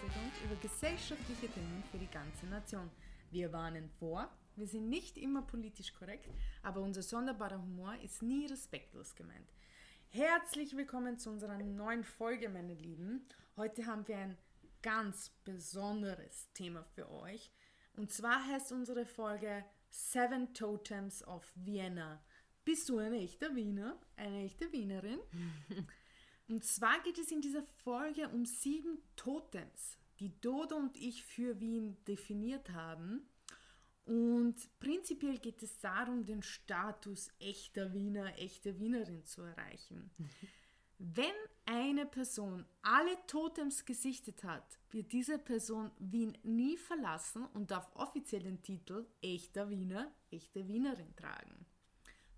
Migrationshintergrund über gesellschaftliche Themen für die ganze Nation. Wir warnen vor, wir sind nicht immer politisch korrekt, aber unser sonderbarer Humor ist nie respektlos gemeint. Herzlich willkommen zu unserer neuen Folge, meine Lieben. Heute haben wir ein ganz besonderes Thema für euch. Und zwar heißt unsere Folge Seven Totems of Vienna. Bist du ein echter Wiener? Eine echte Wienerin? und zwar geht es in dieser Folge um sieben Totems, die Dodo und ich für Wien definiert haben. Und prinzipiell geht es darum, den Status echter Wiener, echte Wienerin zu erreichen. Wenn eine Person alle Totems gesichtet hat, wird diese Person Wien nie verlassen und darf offiziell den Titel echter Wiener, echte Wienerin tragen.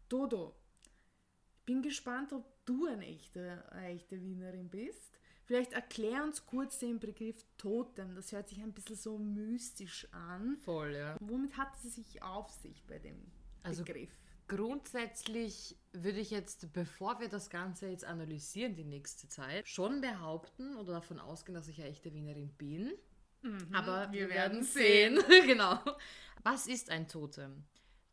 Dodo, ich bin gespannt, ob du eine echte, eine echte Wienerin bist. Vielleicht erklär uns kurz den Begriff Totem. Das hört sich ein bisschen so mystisch an. Voll, ja. Womit hat es sich auf sich bei dem Also Begriff? Grundsätzlich würde ich jetzt, bevor wir das Ganze jetzt analysieren, die nächste Zeit, schon behaupten oder davon ausgehen, dass ich eine echte Wienerin bin. Aber Mhm, wir wir, werden werden sehen. genau. Was ist ein Totem?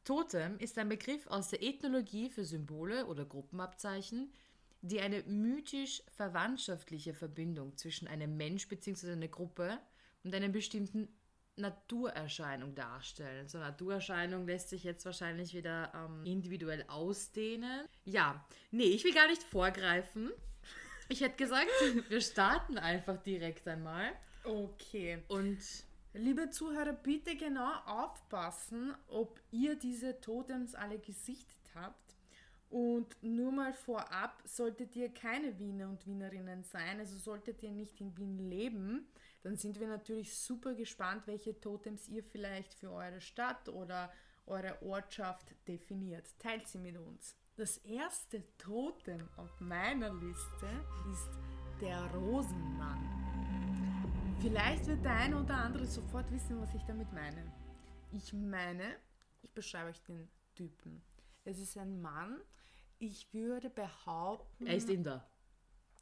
Totem ist ein Begriff aus der Ethnologie für Symbole oder Gruppenabzeichen, die eine mythisch-verwandtschaftliche Verbindung zwischen einem Mensch bzw. einer Gruppe und einer bestimmten Naturerscheinung darstellen. So eine Naturerscheinung lässt sich jetzt wahrscheinlich wieder ähm, individuell ausdehnen. Ja, nee, ich will gar nicht vorgreifen. Ich hätte gesagt, wir starten einfach direkt einmal. Okay. Und Liebe Zuhörer, bitte genau aufpassen, ob ihr diese Totems alle gesichtet habt. Und nur mal vorab, solltet ihr keine Wiener und Wienerinnen sein, also solltet ihr nicht in Wien leben, dann sind wir natürlich super gespannt, welche Totems ihr vielleicht für eure Stadt oder eure Ortschaft definiert. Teilt sie mit uns. Das erste Totem auf meiner Liste ist der Rosenmann. Vielleicht wird der eine oder andere sofort wissen, was ich damit meine. Ich meine, ich beschreibe euch den Typen. Es ist ein Mann. Ich würde behaupten. er ist Inder.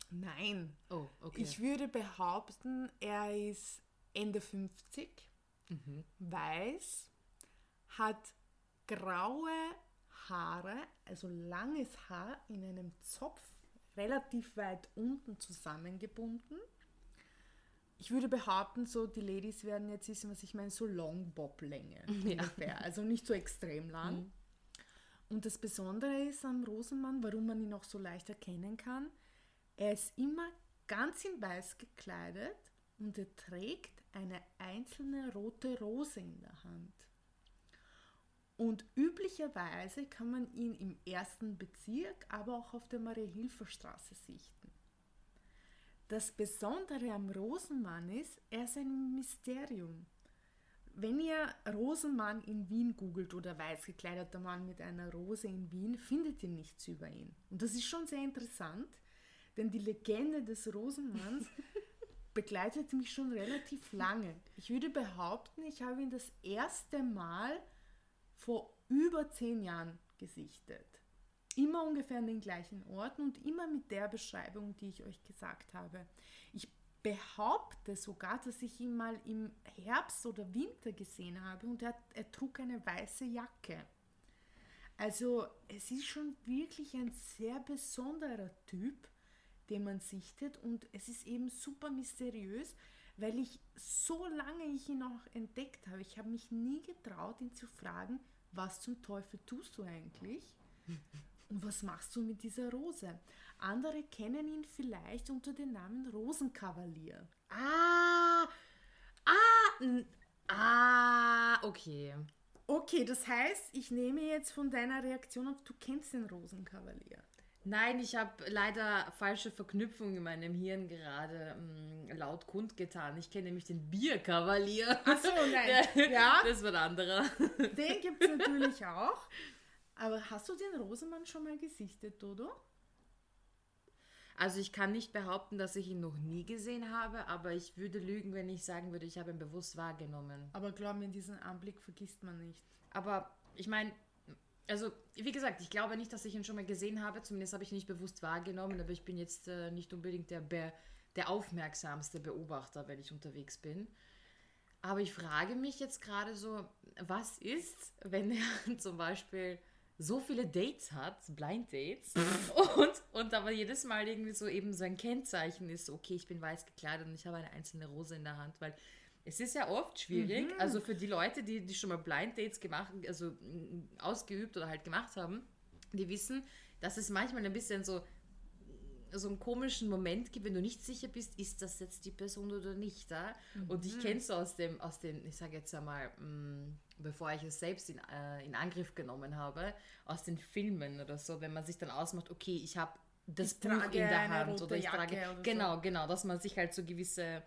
Nein. Oh, okay. Ich würde behaupten, er ist Ende 50, Mhm. weiß, hat graue Haare, also langes Haar in einem Zopf, relativ weit unten zusammengebunden. Ich würde behaupten, so die Ladies werden jetzt wissen, was ich meine, so Long Bob Länge ungefähr, also nicht so extrem lang. Mhm. Und das Besondere ist am Rosenmann, warum man ihn auch so leicht erkennen kann, er ist immer ganz in weiß gekleidet und er trägt eine einzelne rote Rose in der Hand. Und üblicherweise kann man ihn im ersten Bezirk, aber auch auf der Marie-Hilfer-Straße sichten. Das Besondere am Rosenmann ist, er ist ein Mysterium. Wenn ihr Rosenmann in Wien googelt oder weiß gekleideter Mann mit einer Rose in Wien, findet ihr nichts über ihn. Und das ist schon sehr interessant, denn die Legende des Rosenmanns begleitet mich schon relativ lange. Ich würde behaupten, ich habe ihn das erste Mal vor über zehn Jahren gesichtet. Immer ungefähr an den gleichen Orten und immer mit der Beschreibung, die ich euch gesagt habe. Ich behaupte sogar, dass ich ihn mal im Herbst oder Winter gesehen habe und er, er trug eine weiße Jacke. Also es ist schon wirklich ein sehr besonderer Typ, den man sichtet und es ist eben super mysteriös, weil ich so lange ich ihn auch entdeckt habe, ich habe mich nie getraut, ihn zu fragen, was zum Teufel tust du eigentlich? Und was machst du mit dieser Rose? Andere kennen ihn vielleicht unter dem Namen Rosenkavalier. Ah! Ah! Ah! Okay. Okay, das heißt, ich nehme jetzt von deiner Reaktion auf, du kennst den Rosenkavalier. Nein, ich habe leider falsche Verknüpfung in meinem Hirn gerade mm, laut kundgetan. Ich kenne nämlich den Bierkavalier. Ach so, nein. Ja, Das war der andere. den gibt es natürlich auch. Aber hast du den Rosenmann schon mal gesichtet, Dodo? Also ich kann nicht behaupten, dass ich ihn noch nie gesehen habe, aber ich würde lügen, wenn ich sagen würde, ich habe ihn bewusst wahrgenommen. Aber glaub mir, diesen Anblick vergisst man nicht. Aber ich meine, Also, wie gesagt, ich glaube nicht, dass ich ihn schon mal gesehen habe. Zumindest habe ich ihn nicht bewusst wahrgenommen, aber ich bin jetzt äh, nicht unbedingt der, Be der aufmerksamste Beobachter, wenn ich unterwegs bin. Aber ich frage mich jetzt gerade so, was ist, wenn er zum Beispiel so viele Dates hat, Blind Dates, und, und aber jedes Mal irgendwie so eben so ein Kennzeichen ist, okay, ich bin weiß gekleidet und ich habe eine einzelne Rose in der Hand, weil es ist ja oft schwierig, mhm. also für die Leute, die, die schon mal Blind Dates gemacht, also ausgeübt oder halt gemacht haben, die wissen, dass es manchmal ein bisschen so so einen komischen Moment gibt, wenn du nicht sicher bist, ist das jetzt die Person oder nicht. Ja? Mhm. Und ich kenne es aus dem, aus den, ich sage jetzt einmal, mh, mm, bevor ich es selbst in, äh, in Angriff genommen habe, aus den Filmen oder so, wenn man sich dann ausmacht, okay, ich habe das ich Buch in der Hand oder ich trage. Oder genau, so. genau, dass man sich halt so gewisse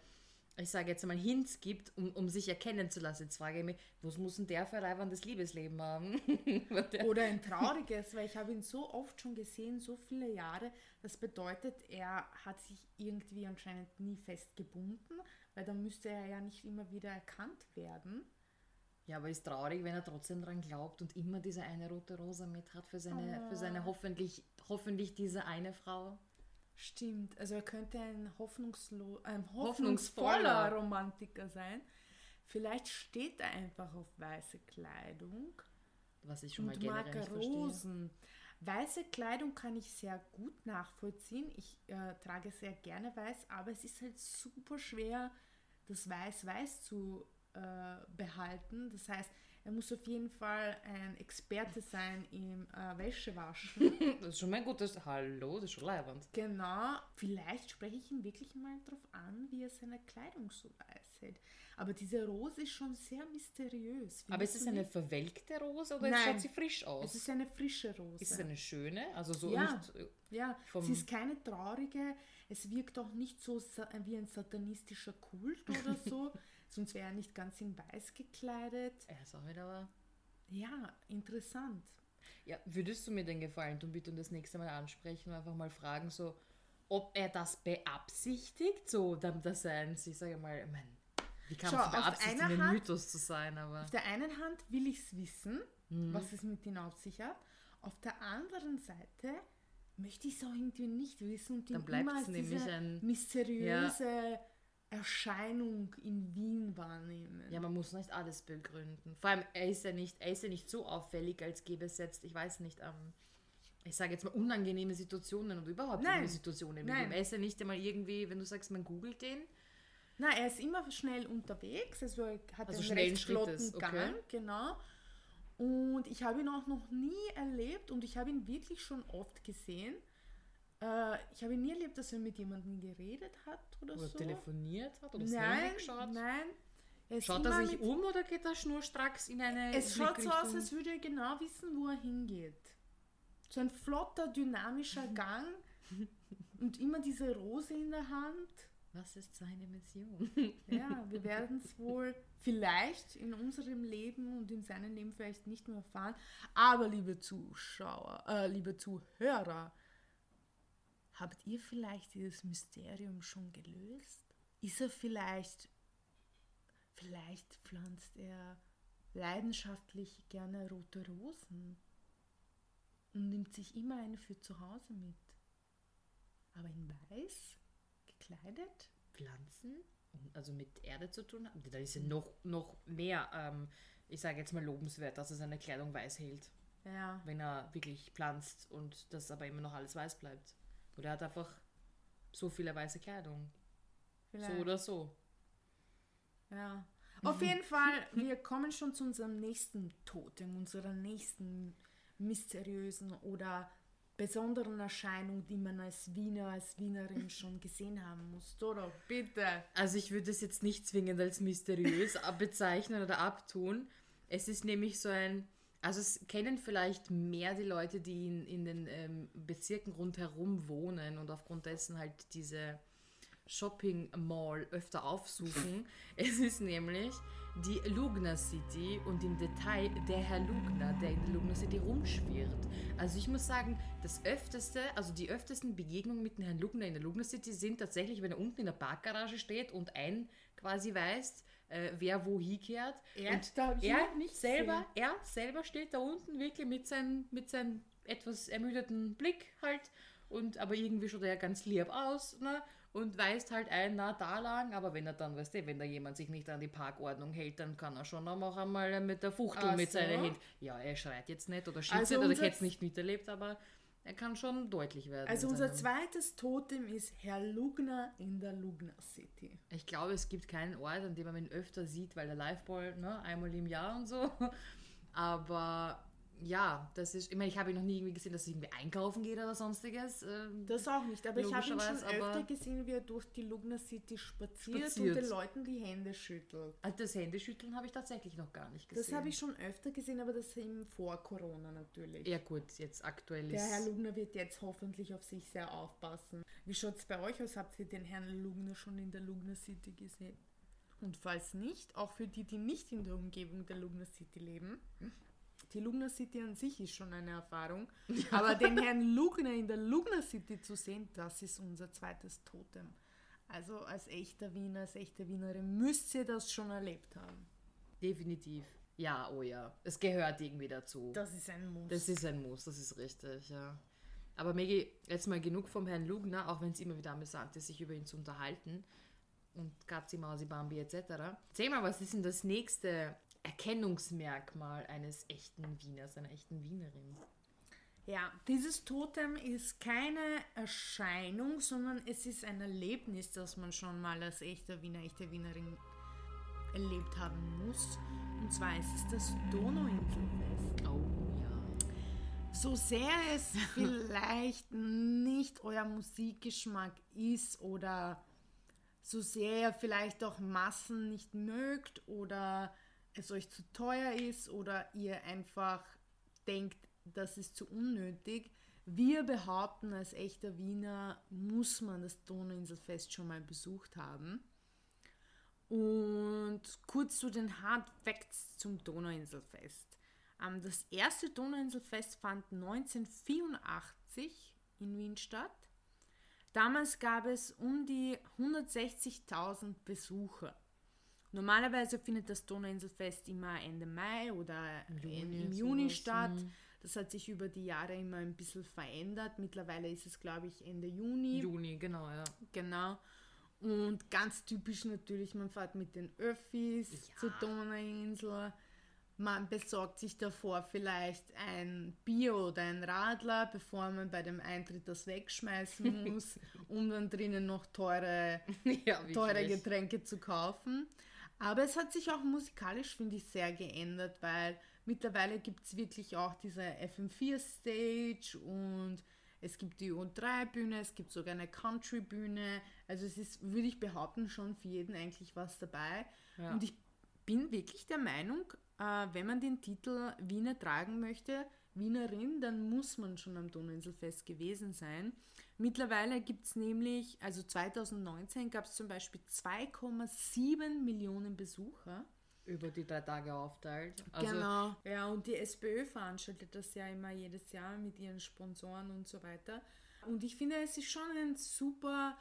ich sage jetzt mal, Hints gibt, um, um sich erkennen zu lassen. Jetzt frage ich mich, was muss denn der für ein reibendes Liebesleben haben? Oder ein trauriges, weil ich habe ihn so oft schon gesehen, so viele Jahre. Das bedeutet, er hat sich irgendwie anscheinend nie festgebunden, weil dann müsste er ja nicht immer wieder erkannt werden. Ja, aber ist traurig, wenn er trotzdem daran glaubt und immer diese eine rote Rose mit hat für seine, oh. für seine hoffentlich, hoffentlich diese eine Frau. Stimmt, also er könnte ein, hoffnungslo ein hoffnungsvoller Romantiker sein. Vielleicht steht er einfach auf weiße Kleidung. Was ich schon mal generell mag Rosen. Weiße Kleidung kann ich sehr gut nachvollziehen. Ich äh, trage sehr gerne weiß, aber es ist halt super schwer, das Weiß-Weiß zu äh, behalten. Das heißt, er muss auf jeden Fall ein Experte sein im äh, Wäschewaschen. das ist schon mein gutes Hallo, das ist schon leibend. Genau, vielleicht spreche ich ihn wirklich mal darauf an, wie er seine Kleidung so weiß hält. Aber diese Rose ist schon sehr mysteriös. Aber ist es eine nicht? verwelkte Rose oder Nein, schaut sie frisch aus? Es ist eine frische Rose. Ist es eine schöne? Also so ja, nicht äh, ja. sie ist keine traurige. Es wirkt auch nicht so wie ein satanistischer Kult oder so. Sonst wäre er nicht ganz in weiß gekleidet. Er ist auch wieder aber. Ja, interessant. Ja, würdest du mir den Gefallen tun, bitte und das nächste Mal ansprechen und einfach mal fragen, so, ob er das beabsichtigt, so, dass er ein, ich sage mal, ich mein, wie kann man beabsichtigen, ein Mythos zu sein, aber. Auf der einen Hand will ich es wissen, mhm. was es mit ihm auf sich hat. Auf der anderen Seite möchte ich es auch irgendwie nicht wissen und Dann bleibt es nämlich ein mysteriöse ja. Erscheinung in Wien wahrnehmen. Ja, man muss nicht alles begründen. Vor allem, er ist ja nicht, er ist ja nicht so auffällig, als gäbe es jetzt, ich weiß nicht, ähm, ich sage jetzt mal unangenehme Situationen oder überhaupt Nein. Situationen mit ihm. Er ist ja nicht einmal irgendwie, wenn du sagst, man googelt den. Nein, er ist immer schnell unterwegs, also er hat also einen recht flotten Gang, okay. genau. Und ich habe ihn auch noch nie erlebt und ich habe ihn wirklich schon oft gesehen. Äh, ich habe nie erlebt, dass er mit jemandem geredet hat oder, oder so. telefoniert hat oder nein, geschaut. Nein, er Schaut er sich um oder geht er schnurstracks in eine Es schaut so aus, als würde er genau wissen, wo er hingeht. So ein flotter, dynamischer Gang und immer diese Rose in der Hand. Was ist seine Mission? ja, wir werden es wohl vielleicht in unserem Leben und in seinem Leben vielleicht nicht mehr erfahren. Aber liebe Zuschauer, äh, liebe Zuhörer, Habt ihr vielleicht dieses Mysterium schon gelöst? Ist er vielleicht, vielleicht pflanzt er leidenschaftlich gerne rote Rosen und nimmt sich immer eine für zu Hause mit. Aber in weiß gekleidet? Pflanzen, also mit Erde zu tun haben, da ist ja noch, noch mehr, ähm, ich sage jetzt mal lobenswert, dass er seine Kleidung weiß hält. Ja. Wenn er wirklich pflanzt und das aber immer noch alles weiß bleibt. Oder er hat einfach so viele weiße Kleidung. Vielleicht. So oder so. Ja. Auf jeden Fall, wir kommen schon zu unserem nächsten Totem, unserer nächsten mysteriösen oder besonderen Erscheinung, die man als Wiener, als Wienerin schon gesehen haben muss. Doro, bitte. Also ich würde es jetzt nicht zwingend als mysteriös bezeichnen oder abtun. Es ist nämlich so ein also es kennen vielleicht mehr die Leute, die in, in den ähm, Bezirken rundherum wohnen und aufgrund dessen halt diese Shopping Mall öfter aufsuchen. es ist nämlich die Lugner City und im Detail der Herr Lugner, der in der Lugner City rumschwirrt. Also ich muss sagen, das öfteste, also die öftesten Begegnungen mit dem Herrn Lugner in der Lugner City sind tatsächlich, wenn er unten in der Parkgarage steht und ein quasi weiß, äh, wer wo hinkehrt. Ja, und da er nicht selber, er selber steht da unten wirklich mit seinem mit seinem etwas ermüdeten Blick halt und aber irgendwie schaut er ganz lieb aus, ne? Und weist halt ein, na da lang, aber wenn er dann, weißt du, wenn da jemand sich nicht an die Parkordnung hält, dann kann er schon auch einmal mit der Fuchtel Ach mit so. seinen Händen. Ja, er schreit jetzt nicht oder schießt Also nicht oder ich hätte es nicht miterlebt, aber er kann schon deutlich werden. Also unser zweites Totem ist Herr Lugner in der Lugner City. Ich glaube, es gibt keinen Ort, an dem man ihn öfter sieht, weil der Liveball, ne, einmal im Jahr und so. Aber ja, das ist, ich meine, ich habe ihn noch nie irgendwie gesehen, dass er irgendwie einkaufen geht oder sonstiges. Ähm, Das auch nicht, aber ich habe ihn schon öfter gesehen, wie er durch die Lugner City spaziert, Spaziert. und den Leuten die Hände schüttelt. also das Händeschütteln habe ich tatsächlich noch gar nicht gesehen. Das habe ich schon öfter gesehen, aber das eben vor Corona natürlich. Ja gut, jetzt aktuell Der ist... Herr Lugner wird jetzt hoffentlich auf sich sehr aufpassen. Wie schaut es bei euch aus? Habt ihr den Herrn Lugner schon in der Lugner City gesehen? Und falls nicht, auch für die, die nicht in der Umgebung der Lugner City leben. Die Lugner City an sich ist schon eine Erfahrung. Aber den Herrn Lugner in der Lugner City zu sehen, das ist unser zweites Totem. Also als echter Wiener, als echte Wienerin müsst ihr das schon erlebt haben. Definitiv. Ja, oh ja. Es gehört irgendwie dazu. Das ist ein Muss. Das ist ein Muss, das ist richtig, ja. Aber Maggie, jetzt mal genug vom Herrn Lugner, auch wenn es immer wieder amüsant ist, sich über ihn zu unterhalten. Und Katzi, Mausi, Bambi etc. Erzähl mal, was ist denn das nächste Erkennungsmerkmal eines echten Wieners, einer echten Wienerin? Ja, dieses Totem ist keine Erscheinung, sondern es ist ein Erlebnis, das man schon mal als echter Wiener, echte Wienerin erlebt haben muss. Und zwar ist es das Donauinselfest. Oh ja. So sehr es vielleicht nicht euer Musikgeschmack ist oder so sehr ihr vielleicht auch Massen nicht mögt oder es euch zu teuer ist oder ihr einfach denkt, das ist zu unnötig. Wir behaupten, als echter Wiener muss man das Donauinselfest schon mal besucht haben. Und kurz zu den Hard Facts zum Donauinselfest. Ähm, Das erste Donauinselfest fand 1984 in Wien statt. Damals gab es um die 160.000 Besucher. Normalerweise findet das Donauinselfest immer Ende Mai oder Juni, im, im Juni sowas, statt. mhm. Das hat sich über die Jahre immer ein bisschen verändert. Mittlerweile ist es, glaube ich, Ende Juni. Juni, genau, ja. Genau. Und ganz typisch natürlich, man fährt mit den Öffis Ja. zur Donauinsel. Man besorgt sich davor vielleicht ein Bier oder ein Radler, bevor man bei dem Eintritt das wegschmeißen muss, um dann drinnen noch teure, ja teure. Getränke zu kaufen. Aber es hat sich auch musikalisch, finde ich, sehr geändert, weil mittlerweile gibt es wirklich auch diese FM4-Stage und es gibt die O3-Bühne, es gibt sogar eine Country-Bühne. Also es ist, würde ich behaupten, schon für jeden eigentlich was dabei. Ja. Und ich bin wirklich der Meinung, äh, wenn man den Titel Wiener tragen möchte, Wienerin, dann muss man schon am Donauinselfest gewesen sein. Mittlerweile gibt es nämlich, also 2019 gab es zum Beispiel 2,7 Millionen Besucher. Über die drei Tage aufteilt. Also, genau. Ja, und die SPÖ veranstaltet das ja immer jedes Jahr mit ihren Sponsoren und so weiter. Und ich finde, es ist schon ein super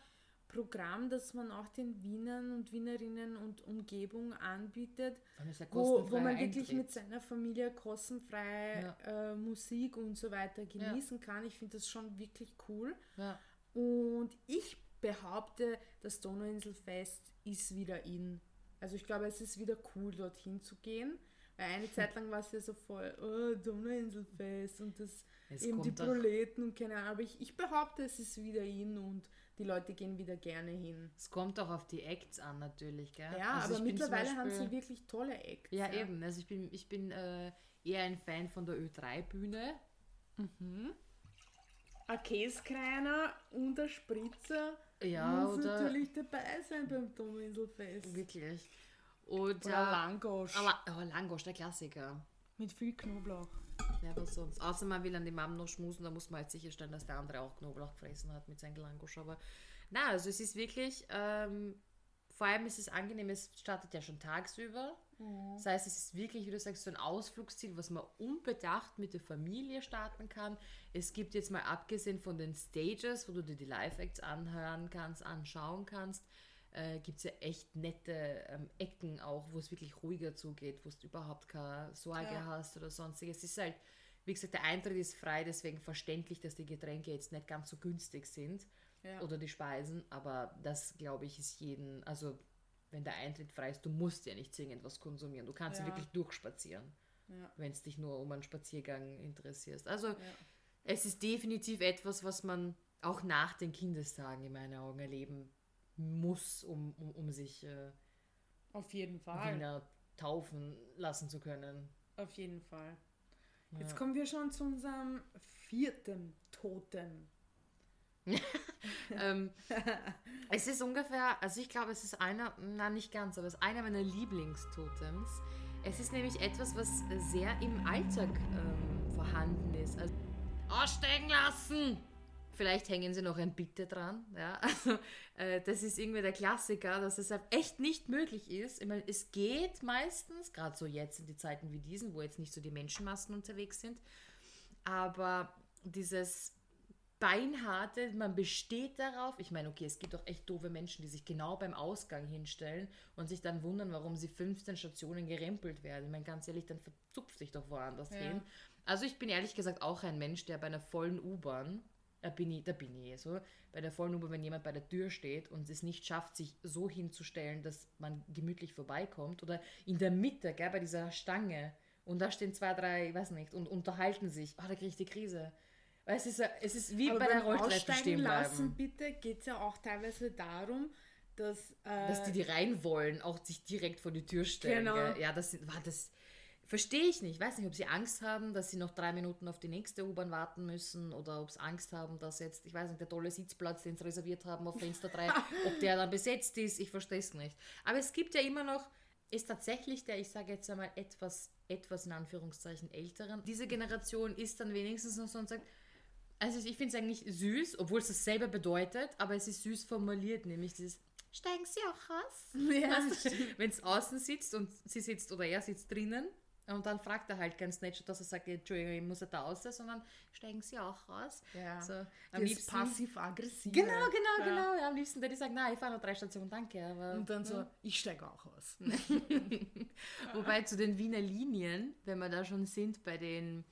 Programm, das man auch den Wienern und Wienerinnen und Umgebung anbietet, ja wo, wo man wirklich Eintritt. mit seiner Familie kostenfrei äh, Musik und so weiter genießen kann. Ich finde das schon wirklich cool. Ja. Und ich behaupte, das Donauinselfest ist wieder in. Also ich glaube, es ist wieder cool, dorthin zu gehen. Weil eine Zeit lang war es ja so voll, oh, Donauinselfest und das Es eben die Proleten und keine Ahnung. Aber ich, ich behaupte, es ist wieder in und die Leute gehen wieder gerne hin. Es kommt auch auf die Acts an natürlich, gell? Ja, Also aber mittlerweile haben Beispiel- sie wirklich tolle Acts. Ja, eben. Also ich bin, ich bin äh, eher ein Fan von der Ö3-Bühne. Ein Käskreiner und ein Spritzer Ja, muss oder- natürlich dabei sein beim Donauinselfest. Wirklich. Und Oder ja, Langosch aber oh, Langosch, der Klassiker. mit viel Knoblauch. Ja, was sonst. Außer man will an die Mom noch schmusen, da muss man halt sicherstellen, dass der andere auch Knoblauch gefressen hat mit seinem Gelangusch. Aber na, also es ist wirklich, ähm, vor allem ist es angenehm, es startet ja schon tagsüber. Das heißt, es ist wirklich, wie du sagst, so ein Ausflugsziel, was man unbedacht mit der Familie starten kann. Es gibt jetzt mal abgesehen von den Stages, wo du dir die Live-Acts anhören kannst, anschauen kannst, äh, gibt es ja echt nette ähm, Ecken auch, wo es wirklich ruhiger zugeht, wo du überhaupt keine Sorge Ja. hast oder sonstiges. Es ist halt, wie gesagt, der Eintritt ist frei, deswegen verständlich, dass die Getränke jetzt nicht ganz so günstig sind Ja. oder die Speisen, aber das glaube ich ist jeden, also wenn der Eintritt frei ist, du musst ja nicht zwingend was konsumieren, du kannst ja, Ja. wirklich durchspazieren, wenn es dich nur um einen Spaziergang interessierst. Also es ist definitiv etwas, was man auch nach den Kindestagen in meinen Augen erleben muss, um, um, um sich äh, Auf jeden Fall. Wiener taufen lassen zu können. Auf jeden Fall. Ja. Jetzt kommen wir schon zu unserem vierten Totem. ähm, es ist ungefähr, also ich glaube, es ist einer, na nicht ganz, aber es ist einer meiner Lieblingstotems. Es ist nämlich etwas, was sehr im Alltag ähm, vorhanden ist. Also, aussteigen lassen! Vielleicht hängen sie noch ein Bitte dran. Ja? Also, äh, das ist irgendwie der Klassiker, dass es halt echt nicht möglich ist. Ich meine, es geht meistens, gerade so jetzt in die Zeiten wie diesen, wo jetzt nicht so die Menschenmassen unterwegs sind, aber dieses beinharte, man besteht darauf. Ich meine, okay, es gibt auch echt doofe Menschen, die sich genau beim Ausgang hinstellen und sich dann wundern, warum sie 15 Stationen gerempelt werden. Ich meine, ganz ehrlich, dann verzupft dich doch woanders Ja. hin. Also ich bin ehrlich gesagt auch ein Mensch, der bei einer vollen U-Bahn, da bin ich, da bin ich eh so, bei der vollen U-Bahn, wenn jemand bei der Tür steht und es nicht schafft, sich so hinzustellen, dass man gemütlich vorbeikommt oder in der Mitte, gell, bei dieser Stange und da stehen zwei, drei, ich weiß nicht, und unterhalten sich, ah, da kriege ich die Krise. Weil es ist, es ist wie Aber bei der Rolltreppe Aussteigen stehen lassen, bleiben. bitte, geht es ja auch teilweise darum, dass, äh, Dass die, die rein wollen, auch sich direkt vor die Tür stellen. Genau. Gell? Ja, das, war das verstehe ich nicht. Ich weiß nicht, ob sie Angst haben, dass sie noch drei Minuten auf die nächste U-Bahn warten müssen oder ob sie Angst haben, dass jetzt, ich weiß nicht, der tolle Sitzplatz, den sie reserviert haben auf Fenster 3, ob der dann besetzt ist. Ich verstehe es nicht. Aber es gibt ja immer noch, ist tatsächlich der, ich sage jetzt einmal, etwas, etwas in Anführungszeichen älteren. Diese Generation ist dann wenigstens noch so und sagt, also ich finde es eigentlich süß, obwohl es dasselbe bedeutet, aber es ist süß formuliert, nämlich dieses Steigen Sie auch raus? Ja, Wenn es außen sitzt und sie sitzt oder er sitzt drinnen und dann fragt er halt ganz nett, dass er sagt, Entschuldigung, ich muss ja da raus, sondern steigen Sie auch raus? Ja. So, am das liebsten. passiv-aggressiv. Genau, genau, Ja. genau. Ja, am liebsten, der die sagt, nein, ich fahre noch drei Stationen, danke. Aber, Und dann so, Ja. ich steige auch aus. Wobei zu den Wiener Linien, wenn wir da schon sind bei den,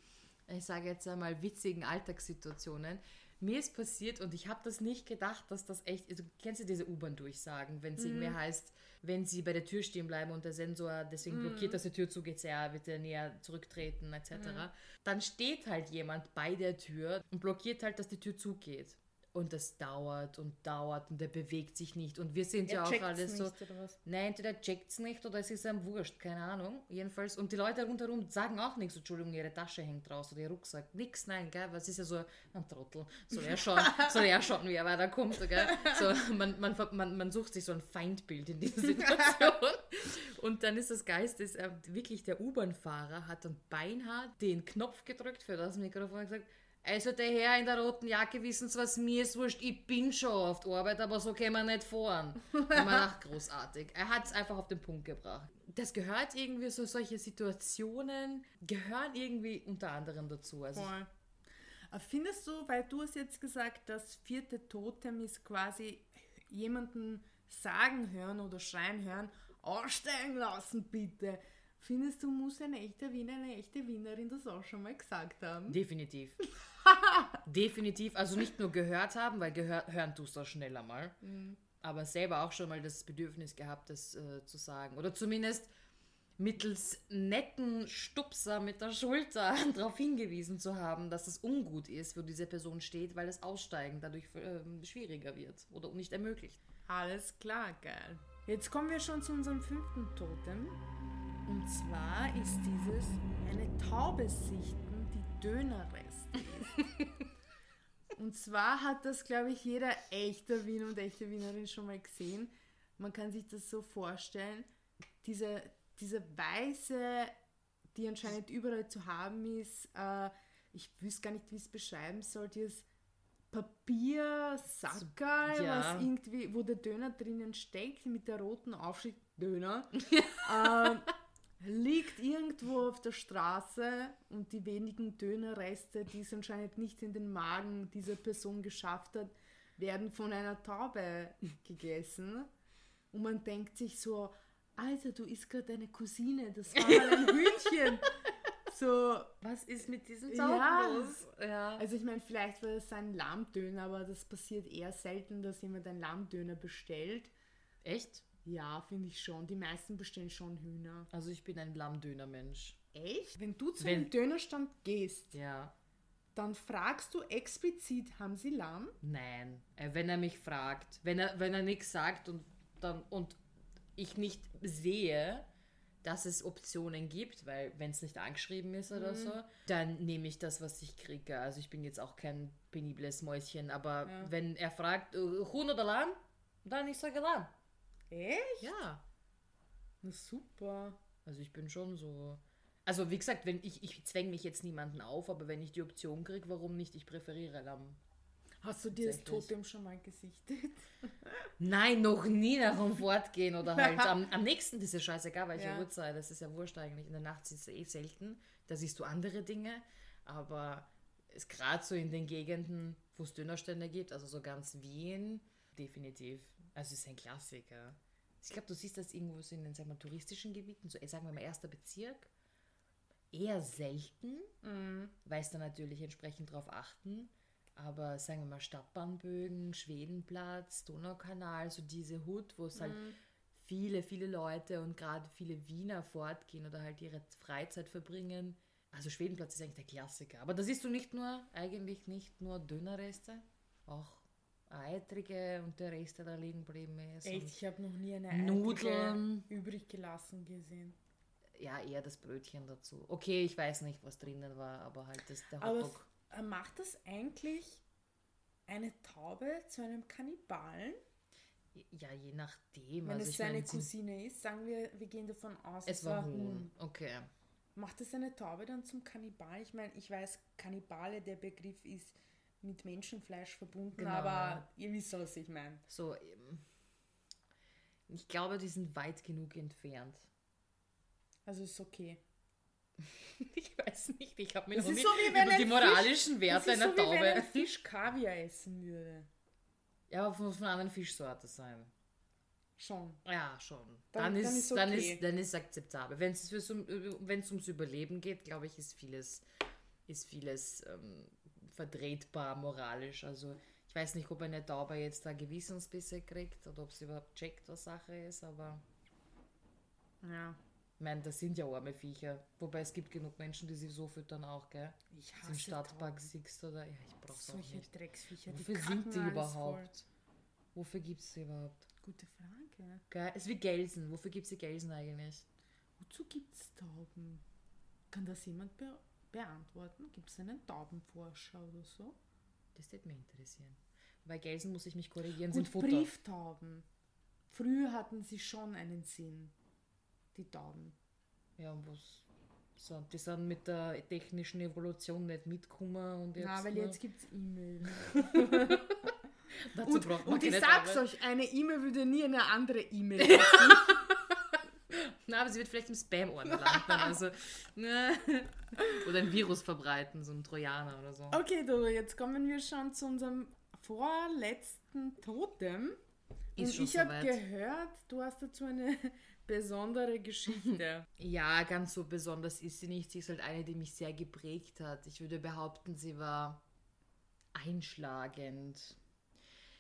ich sage jetzt einmal, witzigen Alltagssituationen, mir ist passiert und ich habe das nicht gedacht, dass das echt, also, kennst du diese U-Bahn-Durchsagen, wenn es irgendwie heißt, wenn sie bei der Tür stehen bleiben und der Sensor deswegen blockiert, dass die Tür zugeht, ja, bitte näher zurücktreten etc., dann steht halt jemand bei der Tür und blockiert halt, dass die Tür zugeht. Und das dauert und dauert und der bewegt sich nicht. Und wir sind ja Er auch checkt's alles so. oder was? Nein, entweder checkt es nicht oder es ist einem wurscht, keine Ahnung. Jedenfalls. Und die Leute rundherum sagen auch nichts. Entschuldigung, ihre Tasche hängt raus oder ihr Rucksack. Nix, nein, gell? Was ist ja so ein Trottel. Soll er schauen, soll er schauen, wie er weiterkommt, gell? So, man, man, man, man sucht sich so ein Feindbild in dieser Situation. Und dann ist das Geist, ist, äh, wirklich der U-Bahn-Fahrer hat dann beinahe den Knopf gedrückt für das Mikrofon und gesagt, also der Herr in der roten Jacke, wissen Sie was, mir ist wurscht, ich bin schon auf der Arbeit, aber so können wir nicht fahren. Und man dachte, großartig. Er hat es einfach auf den Punkt gebracht. Das gehört irgendwie, so solche Situationen gehören irgendwie unter anderem dazu. Also Voll. Findest du, weil du hast jetzt gesagt, das vierte Totem ist quasi jemanden sagen hören oder schreien hören, aussteigen lassen bitte. Findest du, muss ein echter Wiener, eine echte Wienerin das auch schon mal gesagt haben? definitiv. Definitiv. Also nicht nur gehört haben, weil gehör, hören tust du schneller mal. Aber selber auch schon mal das Bedürfnis gehabt, das äh, zu sagen. Oder zumindest mittels netten Stupser mit der Schulter darauf hingewiesen zu haben, dass es ungut ist, wo diese Person steht, weil das Aussteigen dadurch ähm, schwieriger wird oder nicht ermöglicht. Alles klar, geil. Jetzt kommen wir schon zu unserem fünften Totem. Und zwar ist dieses eine Taube sichten, die ist. und zwar hat das, glaube ich, jeder echte Wiener und echte Wienerin schon mal gesehen. Man kann sich das so vorstellen. Diese, diese weiße die anscheinend überall zu haben ist, äh, ich wüsste gar nicht, wie ich es beschreiben soll, dieses Papiersackerl, Ja. was irgendwie, wo der Döner drinnen steckt, mit der roten Aufschrift Döner, ähm, liegt irgendwo auf der Straße und die wenigen Dönerreste, die es anscheinend nicht in den Magen dieser Person geschafft hat, werden von einer Taube gegessen. Und man denkt sich so, Alter, du isst gerade deine Cousine, das war mal ein Hühnchen. So, Was ist mit diesem Ja. Tauben los? Ja. also ich meine, vielleicht war es ein Lammdöner, aber das passiert eher selten, dass jemand einen Lammdöner bestellt. Echt? Ja, finde ich schon. Die meisten bestellen schon Hühner. Also ich bin ein Lammdöner-Mensch. Echt? Wenn du zu Wenn- einem Dönerstand gehst, Ja. dann fragst du explizit, haben sie Lamm? Nein. Äh, Wenn er mich fragt, wenn er, wenn er nichts sagt und, dann, und ich nicht sehe, dass es Optionen gibt, weil wenn es nicht angeschrieben ist oder so, dann nehme ich das, was ich kriege. Also ich bin jetzt auch kein penibles Mäuschen, aber Ja. wenn er fragt, äh, Huhn oder Lamm, dann ich sage Lamm. Echt? Ja. Na super. Also ich bin schon so. Also wie gesagt, wenn ich, ich zwänge mich jetzt niemanden auf, aber wenn ich die Option kriege, warum nicht? Ich präferiere Lamm. Hast du dir das. Totem schon mal gesichtet? Nein, noch nie nach dem Fortgehen oder halt am, am nächsten, das ist ja scheißegal, welche Ja. Uhrzeit, das ist ja wurscht eigentlich. In der Nacht ist es eh selten, da siehst du andere Dinge, aber es gerade so in den Gegenden, wo es Dönerstände gibt, also so ganz Wien, definitiv. Also es ist ein Klassiker. Ich glaube, du siehst das irgendwo so in den sagen wir, touristischen Gebieten, so eh, sagen wir mal erster Bezirk, eher selten, Mhm. weil es da natürlich entsprechend drauf achten. Aber sagen wir mal Stadtbahnbögen, Schwedenplatz, Donaukanal, so diese Hut, wo es halt viele, viele Leute und gerade viele Wiener fortgehen oder halt ihre Freizeit verbringen. Also Schwedenplatz ist eigentlich der Klassiker. Aber da siehst du nicht nur, eigentlich nicht nur Dönerreste, auch eitrige und der Rest, der da liegen geblieben ist. Echt, ich habe noch nie eine Nudeln. übrig gelassen gesehen. ja, eher das Brötchen dazu. Okay, ich weiß nicht, was drinnen war, aber halt das, der Aber Hotdog. f- äh, macht das eigentlich eine Taube zu einem Kannibalen? Ja, je nachdem. Wenn also es seine meine, Cousine ist, sagen wir, wir gehen davon aus, es war Huhn. Okay. Macht es eine Taube dann zum Kannibal? Ich meine, ich weiß, Kannibale, der Begriff ist mit Menschenfleisch verbunden, Genau. aber ihr wisst, was ich meine. So, ähm, ich glaube, die sind weit genug entfernt. Also ist okay. Ich weiß nicht, ich habe mir Das noch ist nie so, über die Fisch- moralischen Das Werte ist einer so, wie wenn ein Taube. Fisch Kaviar essen würde. Ja, aber muss von einer anderen Fischsorte sein. Schon. Ja, schon. Dann- Dann, dann ist, ist dann, okay. ist, dann ist akzeptabel. Wenn es um, wenn's ums Überleben geht, glaube ich, ist vieles, ist vieles ähm, vertretbar moralisch. Also ich weiß nicht, ob eine Taube jetzt da Gewissensbisse kriegt oder ob sie überhaupt checkt, was Sache ist, aber Ja. ich meine, das sind ja arme Viecher. Wobei es gibt genug Menschen, die sie so füttern auch, gell? Ich Im hasse Stadtpark Tauben. siehst oder ja, ich brauch's auch Solche nicht. Drecksviecher. Wofür sind kacken die überhaupt? voll. Wofür gibt es sie überhaupt? Gute Frage. Gell? Es ist wie Gelsen. Wofür gibt es die Gelsen eigentlich? Wozu gibt es Tauben? Kann das jemand be beantworten? Gibt es einen Taubenforscher oder so? Das würde mich interessieren. Bei Gelsen muss ich mich korrigieren, sind Und Futter. Brieftauben. Früher hatten sie schon einen Sinn, die Tauben. Ja, und was? So, die sind mit der technischen Evolution nicht mitgekommen und jetzt. Na, weil jetzt gibt es E-Mail. Dazu Und, und ich sag's Taube. euch, eine E-Mail würde nie eine andere E-Mail. Na, aber sie wird vielleicht im Spam-Ordner landen. Also, ne. Oder ein Virus verbreiten, so ein Trojaner oder so. okay, Dodo, jetzt kommen wir schon zu unserem vorletzten Totem. Ist und ich habe gehört, du hast dazu eine besondere Geschichte. Ja, ganz so besonders ist sie nicht. Sie ist halt eine, die mich sehr geprägt hat. Ich würde behaupten, sie war einschlagend.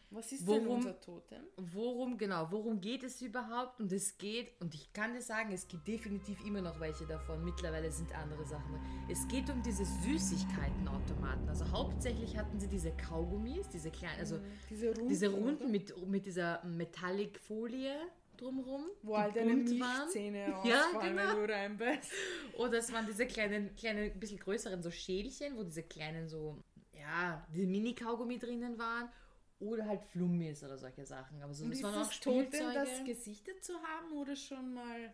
Was ist denn Worum- unser Totem? Worum, genau, worum geht es überhaupt? Und es geht, und ich kann dir sagen, es gibt definitiv immer noch welche davon. Mittlerweile sind andere Sachen. Es geht um diese Süßigkeitenautomaten. Also hauptsächlich hatten sie diese Kaugummis, diese kleinen, also Diese Runden, diese? Runden mit, mit dieser Metallic-Folie drumrum, Wo die halt deine. Milchzähne Ja, ausfallen, genau. wenn du reinbeißt. Oder es waren diese kleinen, kleinen, ein bisschen größeren so Schälchen, wo diese kleinen so, ja, diese Mini-Kaugummi drinnen waren. Oder halt Flummis oder solche Sachen. Aber so, Und das ist waren auch es Totem, Spielzeuge. das gesichtet zu haben oder schon mal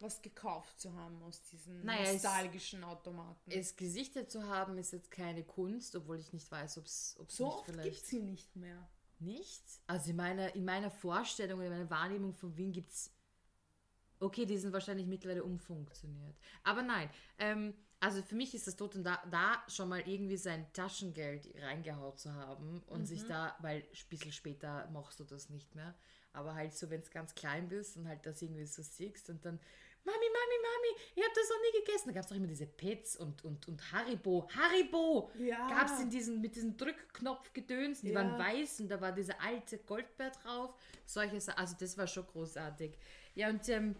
was gekauft zu haben aus diesen Naja, es- nostalgischen Automaten. Es gesichtet zu haben ist jetzt keine Kunst, obwohl ich nicht weiß, ob es so nicht oft gibt vielleicht sie nicht mehr. nicht. Also in meiner, in meiner Vorstellung, in meiner Wahrnehmung von Wien gibt es. Okay, die sind wahrscheinlich mittlerweile umfunktioniert. Aber nein, ähm, also für mich ist das Totem da, da schon mal irgendwie sein Taschengeld reingehaut zu haben und sich da, weil ein bisschen später machst du das nicht mehr, aber halt so, wenn es ganz klein bist und halt das irgendwie so siehst und dann, Mami, Mami, Mami, ich habe das noch nie gegessen. Da gab es auch immer diese Pets und, und, und Haribo. Haribo! Ja. Gab es in diesen, mit diesen Drückknopfgedöns, die Ja. waren weiß und da war dieser alte Goldbär drauf. Solche also das war schon großartig. Ja, und ähm,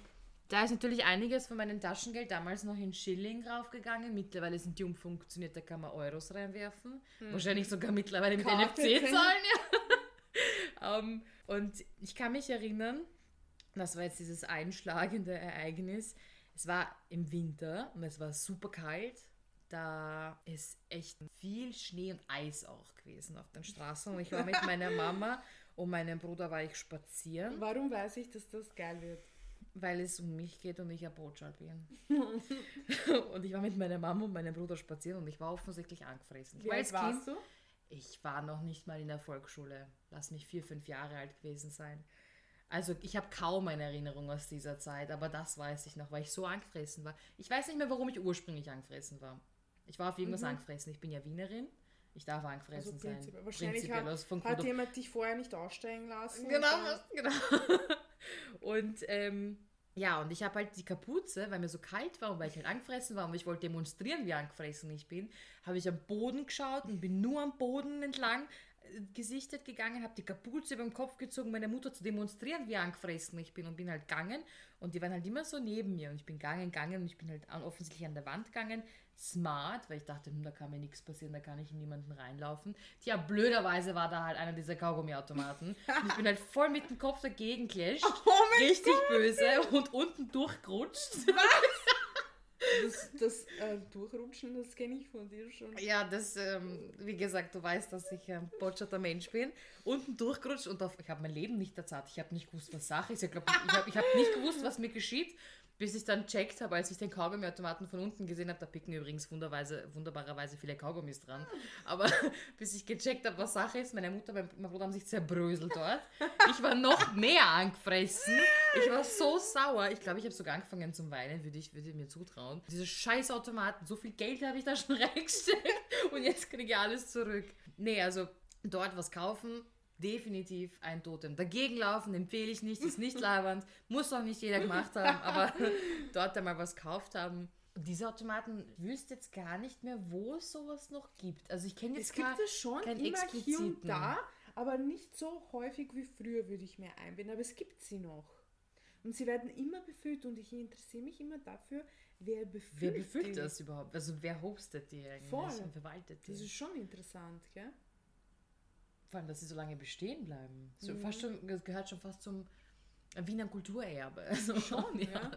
da ist natürlich einiges von meinem Taschengeld damals noch in Schilling raufgegangen. Mittlerweile sind die umfunktioniert, da kann man Euros reinwerfen. Wahrscheinlich sogar mittlerweile mit Karte NFC können. zahlen, ja. Ähm, und ich kann mich erinnern, das war jetzt dieses einschlagende Ereignis. Es war im Winter und es war super kalt. Da ist echt viel Schnee und Eis auch gewesen auf den Straßen. Und ich war mit meiner Mama und meinem Bruder war ich spazieren, Warum weiß ich, dass das geil wird? Weil es um mich geht und ich ein Brotschal bin. und ich war mit meiner Mama und meinem Bruder spazieren und ich war offensichtlich angefressen. Wie alt Kind, warst du? ich war noch nicht mal in der Volksschule. Lass mich vier, fünf Jahre alt gewesen sein. Also ich habe kaum eine Erinnerung aus dieser Zeit, aber das weiß ich noch, weil ich so angefressen war. Ich weiß nicht mehr, warum ich ursprünglich angefressen war. Ich war auf irgendwas angefressen. Ich bin ja Wienerin. Ich darf Mhm. Also angefressen sein. prinzipiell. Wahrscheinlich Prinzipiell hat, aus von hat jemand dich vorher nicht aussteigen lassen. Genau, genau. Und ähm, ja, und ich habe halt die Kapuze, weil mir so kalt war und weil ich halt angefressen war und ich wollte demonstrieren, wie angefressen ich bin, habe ich am Boden geschaut und bin nur am Boden entlang gesichtet gegangen, habe die Kapuze über den Kopf gezogen, meine Mutter zu demonstrieren, wie angefressen ich bin und bin halt gegangen. Und die waren halt immer so neben mir und ich bin gegangen, gegangen und ich bin halt offensichtlich an der Wand gegangen, smart, weil ich dachte, hm, da kann mir nichts passieren, da kann ich in niemanden reinlaufen. Tja, blöderweise war da halt einer dieser Kaugummiautomaten. Und ich bin halt voll mit dem Kopf dagegen clasht, Oh richtig böse und unten durchgerutscht. Das, das äh, Durchrutschen, das kenne ich von dir schon. Ja, das, ähm, wie gesagt, du weißt, dass ich ein botschatter Mensch bin. Unten durchgerutscht und auf, ich habe mein Leben nicht erzahlt. Ich habe nicht gewusst, was Sache ist. Ich ich habe ich hab nicht gewusst, was mir geschieht, bis ich dann checkt habe, als ich den Kaugummiautomaten von unten gesehen habe. Da picken übrigens wunderbarerweise viele Kaugummis dran. Aber bis ich gecheckt habe, was Sache ist, meine Mutter und mein Bruder haben sich zerbröselt dort. Ich war noch mehr angefressen. Ich war so sauer. Ich glaube, ich habe sogar angefangen zum Weinen, würde ich, würde ich mir zutrauen. Diese scheiß Automaten, so viel Geld habe ich da schon reingesteckt und jetzt kriege ich alles zurück. Nee, also dort was kaufen, definitiv ein Totem. Dagegen laufen empfehle ich nicht, ist nicht labernd, muss auch nicht jeder gemacht haben, aber dort einmal was gekauft haben. Diese Automaten wüsste jetzt gar nicht mehr, wo es sowas noch gibt. Also ich kenne Es jetzt gibt gar es schon keinen immer hier und da, aber nicht so häufig wie früher, würde ich mir einbinden. Aber es gibt sie noch. Und sie werden immer befüllt und ich interessiere mich immer dafür, wer befüllt Wer befüllt das überhaupt? Also wer hostet die eigentlich Voll. und verwaltet die? Das ist schon interessant, gell? Vor allem, dass sie so lange bestehen bleiben. So Mhm. fast schon, das gehört schon fast zum Wiener Kulturerbe. Also Schon, ja.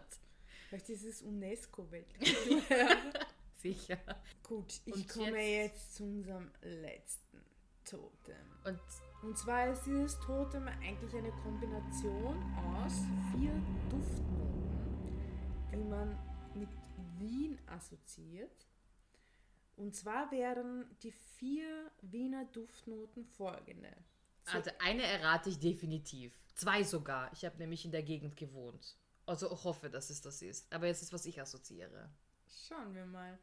Vielleicht ist es UNESCO-Weltkultur. Sicher. Gut, ich Und komme jetzt- jetzt zu unserem letzten Totem. Und Und zwar ist dieses Totem eigentlich eine Kombination aus vier Duftnoten, die man mit Wien assoziiert. Und zwar wären die vier Wiener Duftnoten folgende. also eine errate ich definitiv. Zwei sogar. Ich habe nämlich in der Gegend gewohnt. Also ich hoffe, dass es das ist. Aber es ist, was ich assoziiere. Schauen wir mal.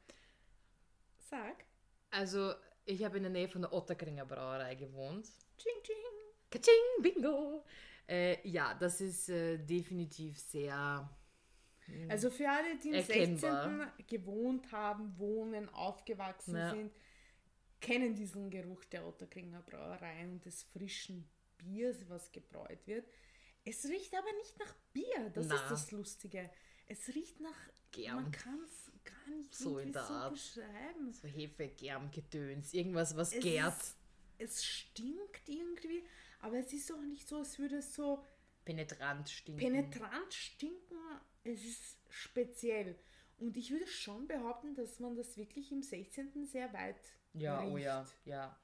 Sag. Also ich habe in der Nähe von der Otterkringer Brauerei gewohnt. Ching, ching. Kaching, bingo! Äh, ja, das ist äh, definitiv sehr... Also für alle, die im Erkennbar. 16. gewohnt haben, wohnen, aufgewachsen Ja. sind, kennen diesen Geruch der Otterkringer Brauerei und des frischen Biers, was gebräut wird. Es riecht aber nicht nach Bier, das Na. ist das Lustige. Es riecht nach, Germ. man kann es gar nicht So in der so Art. beschreiben. So Hefe, Germ, Gedöns, irgendwas, was Es gärt. ist- Es stinkt irgendwie, aber es ist auch nicht so, als würde es so Penetrant stinken. penetrant stinken, es ist speziell. Und ich würde schon behaupten, dass man das wirklich im 16. sehr weit ja, riecht. oh ja, ja.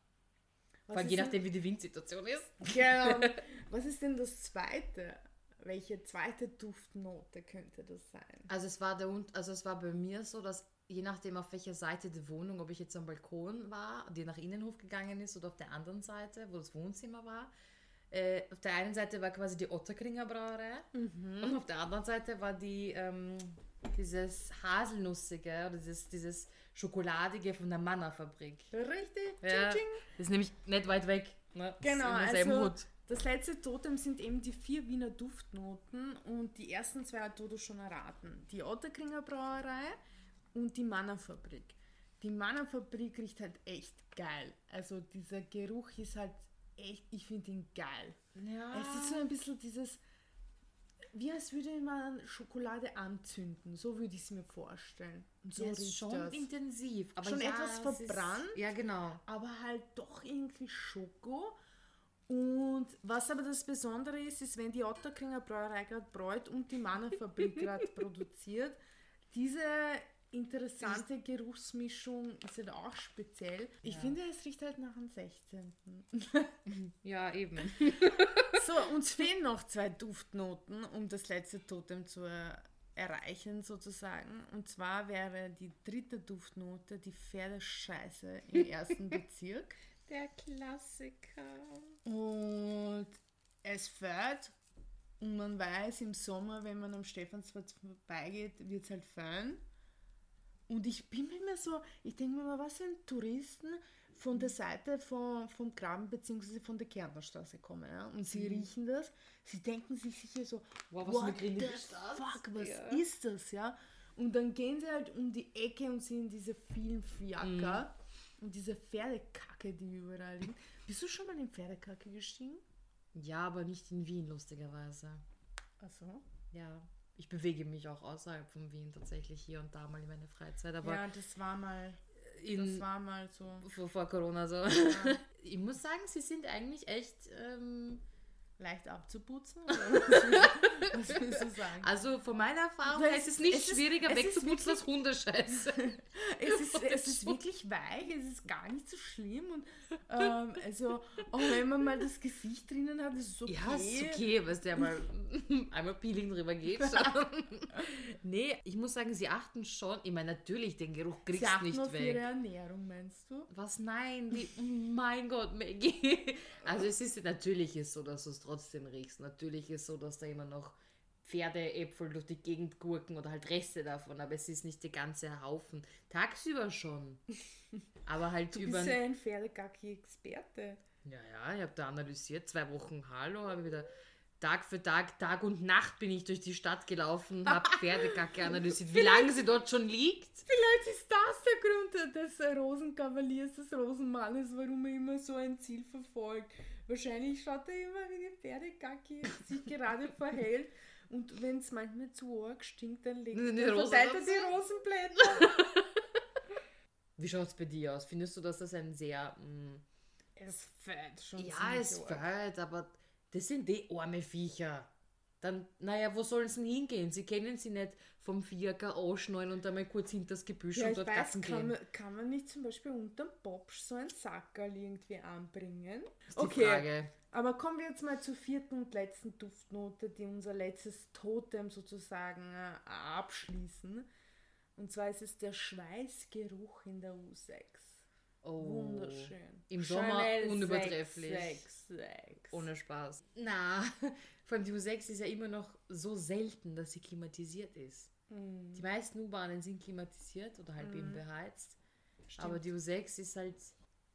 Was Vor allem je denn- nachdem, wie die Windsituation ist. Genau. Was ist denn das zweite? welche zweite Duftnote könnte das sein? Also es war der also es war bei mir so, dass je nachdem auf welcher Seite der Wohnung, ob ich jetzt am Balkon war, die nach Innenhof gegangen ist oder auf der anderen Seite, wo das Wohnzimmer war. Äh, auf der einen Seite war quasi die Otterkringer Brauerei und auf der anderen Seite war die ähm, dieses Haselnussige oder dieses, dieses Schokoladige von der Manna-Fabrik. Richtig? Ja, Tsching, tsching. das ist nämlich nicht weit weg. Ne? Genau, also das letzte Totem sind eben die vier Wiener Duftnoten und die ersten zwei hat Dodo schon erraten. Die Otterkringer Brauerei und die Mannerfabrik. Die Mannerfabrik riecht halt echt geil. Also dieser Geruch ist halt echt, ich finde ihn geil. Ja. Es ist so ein bisschen dieses, wie als würde man Schokolade anzünden. So würde ich es mir vorstellen. Und so ja, riecht schon das. intensiv. Aber Schon ja, etwas es ist- verbrannt. Ja, genau. aber halt doch irgendwie Schoko. Und was aber das Besondere ist, ist, wenn die Otterkringer Brauerei gerade bräut und die Mannerfabrik gerade produziert, diese interessante Geruchsmischung ist halt auch speziell. Ich Ja. finde, es riecht halt nach dem 16. Ja, eben. so, uns fehlen noch zwei Duftnoten, um das letzte Totem zu er erreichen, sozusagen. Und zwar wäre die dritte Duftnote die Pferdescheiße im ersten Bezirk. Der Klassiker. Und es fährt und man weiß, im Sommer, wenn man am Stephansplatz vorbeigeht, wird es halt föhn. Und ich bin mir immer so, ich denke mir mal, was sind Touristen von der Seite von, vom Graben bzw. von der Kärntnerstraße kommen ja? und sie riechen das, sie denken sich sicher so, Wow, was what the Stadt." fuck, was Ja. ist das, ja? Und dann gehen sie halt um die Ecke und sehen diese vielen Fiaker und diese Pferdekacke, die überall liegen. Bist du schon mal in Pferdekacke gestiegen? Ja, aber nicht in Wien, lustigerweise. Achso. Ja. Ich bewege mich auch außerhalb von Wien tatsächlich hier und da mal in meiner Freizeit. Aber Ja, das war mal, in, das war mal so. vor, vor Corona so. Ich muss sagen, sie sind eigentlich echt. Ähm, Leicht abzuputzen? Was, willst, du sagen? also von meiner Erfahrung her ist es nicht es schwieriger es ist wegzuputzen als Hundescheiße. Es ist, es ist wirklich weich, es ist gar nicht so schlimm. Und ähm, also, auch wenn man mal das Gesicht drinnen hat, ist es okay. Ja, ist okay, weil der mal einmal Peeling drüber geht. nee, ich muss sagen, sie achten schon. Ich meine, natürlich, den Geruch kriegst du nicht auf ihre weg. Ernährung, meinst du? Was? Nein, die, mein Gott, Maggie. Also es ist natürlich ist so, dass du es trotzdem riechst. Natürlich ist so, dass da immer noch Pferdeäpfel durch die Gegend gurken oder halt Reste davon, aber es ist nicht der ganze Haufen. Tagsüber schon. Aber halt Du über. bist ja ein Pferdegacki-Experte. Ja, ja, ich habe da analysiert, zwei Wochen Hallo, habe ich wieder Tag für Tag, Tag und Nacht bin ich durch die Stadt gelaufen, habe Pferdekacke analysiert, wie lange sie dort schon liegt. Vielleicht ist das der Grund des Rosenkavaliers, des Rosenmannes, warum er immer so ein Ziel verfolgt. Wahrscheinlich schaut er immer, wie die Pferdegacki sich gerade verhält. Und wenn es manchmal zu arg stinkt, dann legt Die er, die Rosenblätter. Wie schaut es bei dir aus? Findest du, dass das ein sehr... mm, es fällt schon ja, es fällt, aber das sind die arme Viecher. Dann, naja, wo sollen sie denn hingehen? Sie kennen sie nicht vom Vierer anschnallen und einmal kurz hinter das Gebüsch Ja, und dort weiß, kann gehen. man, kann man nicht zum Beispiel unterm Popsch so ein Sackerl irgendwie anbringen? ist die Frage. Aber kommen wir jetzt mal zur vierten und letzten Duftnote, die unser letztes Totem sozusagen äh, abschließen. Und zwar ist es der Schweißgeruch in der U6. Oh. Wunderschön. Im Sommer Chanel unübertrefflich. 666. Ohne Spaß. Na, vor allem die U6 ist ja immer noch so selten, dass sie klimatisiert ist. Mm, Die meisten U-Bahnen sind klimatisiert oder halt eben beheizt. Aber die U6 ist halt.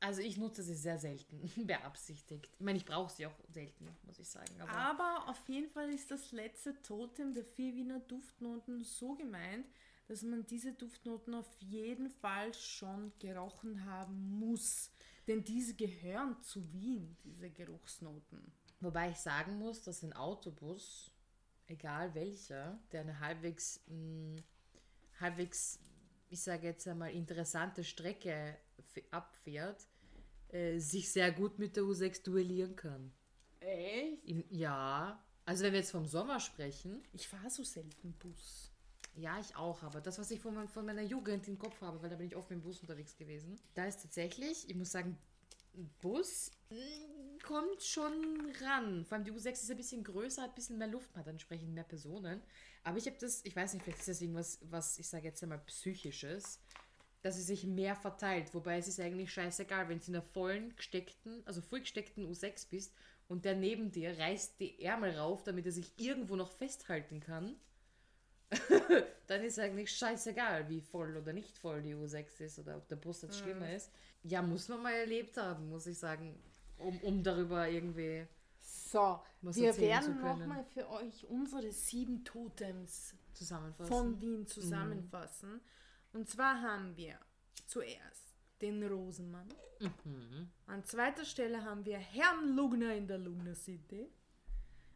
Also ich nutze sie sehr selten, beabsichtigt. Ich meine, ich brauche sie auch selten, muss ich sagen. Aber Aber auf jeden Fall ist das letzte Totem der vier Wiener Duftnoten so gemeint, dass man diese Duftnoten auf jeden Fall schon gerochen haben muss. Denn diese gehören zu Wien, diese Geruchsnoten. wobei ich sagen muss, dass ein Autobus, egal welcher, der eine halbwegs, mh, halbwegs, ich sage jetzt einmal, interessante Strecke abfährt, äh, sich sehr gut mit der U6 duellieren kann. Echt? Im, ja, also wenn wir jetzt vom Sommer sprechen, Ich fahre so selten Bus. Ja, ich auch, aber das, was ich von, von meiner Jugend im Kopf habe, weil da bin ich oft mit dem Bus unterwegs gewesen, da ist tatsächlich, ich muss sagen, Bus, mm, kommt schon ran. Vor allem die U6 ist ein bisschen größer, hat ein bisschen mehr Luft, hat entsprechend mehr Personen. Aber ich habe das, ich weiß nicht, vielleicht ist das irgendwas, was ich sage jetzt einmal psychisches, dass sie sich mehr verteilt. Wobei es ist eigentlich scheißegal, wenn du in einer vollen gesteckten, also voll gesteckten U6 bist und der neben dir reißt die Ärmel rauf, damit er sich irgendwo noch festhalten kann. dann ist eigentlich scheißegal, wie voll oder nicht voll die U6 ist oder ob der Bus jetzt schlimmer ist. Ja, muss man mal erlebt haben, muss ich sagen, um, um darüber irgendwie So, wir werden nochmal für euch unsere sieben Totems zusammenfassen. von Wien zusammenfassen. Und zwar haben wir zuerst den Rosenmann. Mhm. An zweiter Stelle haben wir Herrn Lugner in der Lugner City.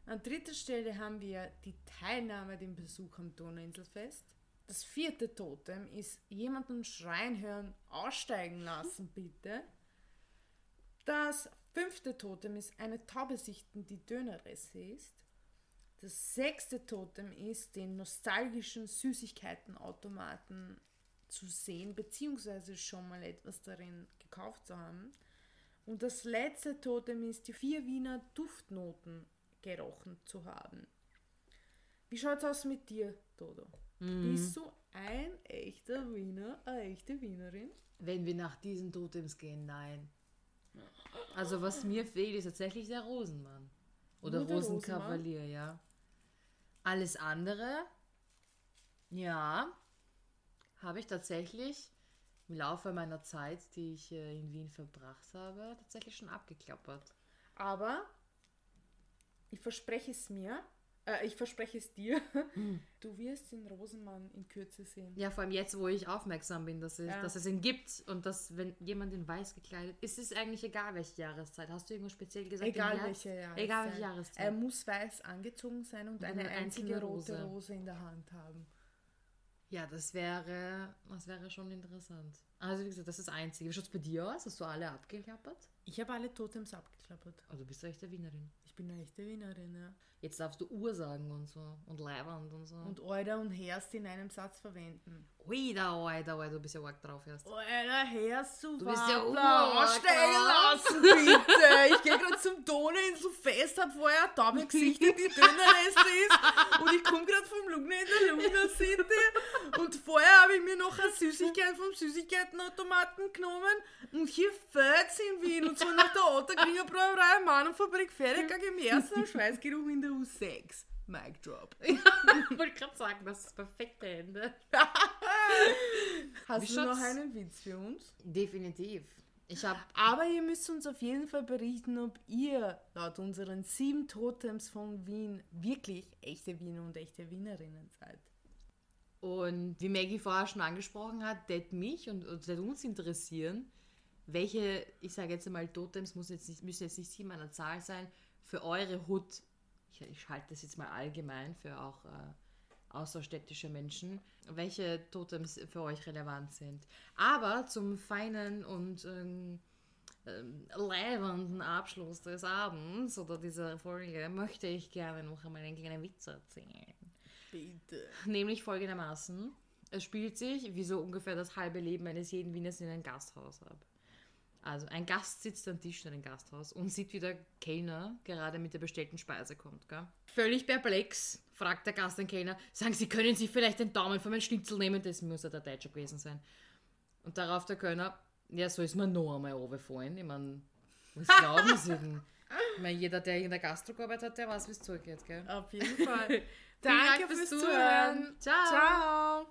An dritter Stelle haben wir die Teilnahme, den Besuch am Donauinselfest. Das vierte Totem ist jemanden schreien hören, aussteigen lassen bitte. Das fünfte Totem ist eine Taube sichten, die Dönerreste ist. Das sechste Totem ist, den nostalgischen Süßigkeitenautomaten zu sehen, beziehungsweise schon mal etwas darin gekauft zu haben. Und das letzte Totem ist, die vier Wiener Duftnoten gerochen zu haben. Wie schaut's aus mit dir, Dodo? Bist du ein echter Wiener, eine echte Wienerin? Wenn wir nach diesen Totems gehen, nein. Also was mir fehlt, ist tatsächlich der Rosenmann. Oder Nur Rosenkavalier, ja. Alles andere, ja, habe ich tatsächlich im Laufe meiner Zeit, die ich äh, in Wien verbracht habe, tatsächlich schon abgeklappert. Aber ich verspreche es mir, äh, ich verspreche es dir, du wirst den Rosenmann in Kürze sehen. Ja, vor allem jetzt, wo ich aufmerksam bin, dass es, Ja. dass es ihn gibt und dass, wenn jemand in weiß gekleidet ist, ist es eigentlich egal, welche Jahreszeit. Hast du irgendwas speziell gesagt? Egal welche Jahreszeit. Egal welche Jahreszeit. Er muss weiß angezogen sein und eine, eine einzige einzelne rote Rose. Rose in der Hand haben. Ja, das wäre, das wäre schon interessant. Also wie gesagt, das ist das Einzige. Wie schaut es bei dir aus? Hast du alle abgeklappert? Ich habe alle Totems abgeklappert. Du bist echt eine Wienerin. Ich bin eine echte Wienerin, ja. Jetzt darfst du Uhr sagen und so. Und Leiband und so. Und Euder und Herst in einem Satz verwenden. Ui, da, oi, da, oi, du bist ja arg drauf erst. Euer Herst, du, Du bist ja aussteigen oder? lassen, bitte. Ich gehe gerade zum Donauinselfest, hab vorher eine Taube gesichtet, die Dönerreste ist. Und ich komme gerade vom Lugner in der Lugner City. Und vorher habe ich mir noch eine Süßigkeit vom Süßigkeitenautomaten genommen. Und hier fehlt's in Wien. Und zwar nach der Otterkringer Brauerei Mannenfabrik fertig im ersten Schweißgeruch in der U6. Mic drop. ich wollte gerade sagen, das ist das perfekte Ende. Hast Wie du noch einen Witz für uns? Definitiv. Ich habe Aber ihr müsst uns auf jeden Fall berichten, ob ihr laut unseren sieben Totems von Wien wirklich echte Wiener und echte Wienerinnen seid. Und wie Maggie vorher schon angesprochen hat, det mich und, und det uns interessieren, welche, ich sage jetzt einmal, Totems muss jetzt nicht, müssen jetzt nicht sieben an der Zahl sein, für eure Hut, ich, ich halte das jetzt mal allgemein für auch äh, außerstädtische Menschen, welche Totems für euch relevant sind. Aber zum feinen und ähm, ähm, leibenden Abschluss des Abends oder dieser Folge möchte ich gerne noch einmal einen kleinen Witz erzählen. Bitte. Nämlich folgendermaßen. Es spielt sich, wie so ungefähr das halbe Leben eines jeden Wieners in einem Gasthaus ab. Also ein Gast sitzt am Tisch in einem Gasthaus und sieht, wie der Kellner gerade mit der bestellten Speise kommt. Gell? Völlig perplex fragt der Gast den Kellner, sagen Sie, können Sie vielleicht den Daumen von meinem Schnitzel nehmen? Das muss ja der Deutscher gewesen sein. Und darauf der Kellner, ja, so ist mir noch einmal runtergefallen. Ich meine, was glauben Sie denn? Ich meine, jeder, der in der Gastro gearbeitet hat, der weiß, wie es zugeht. Gell? Auf jeden Fall. Danke Dank fürs fürs Zuhören. Zuhören. Ciao. Ciao.